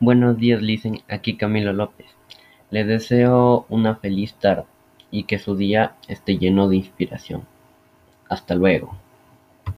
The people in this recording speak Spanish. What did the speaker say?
Buenos días, Licen. Aquí Camilo López. Les deseo una feliz tarde y que su día esté lleno de inspiración. Hasta luego.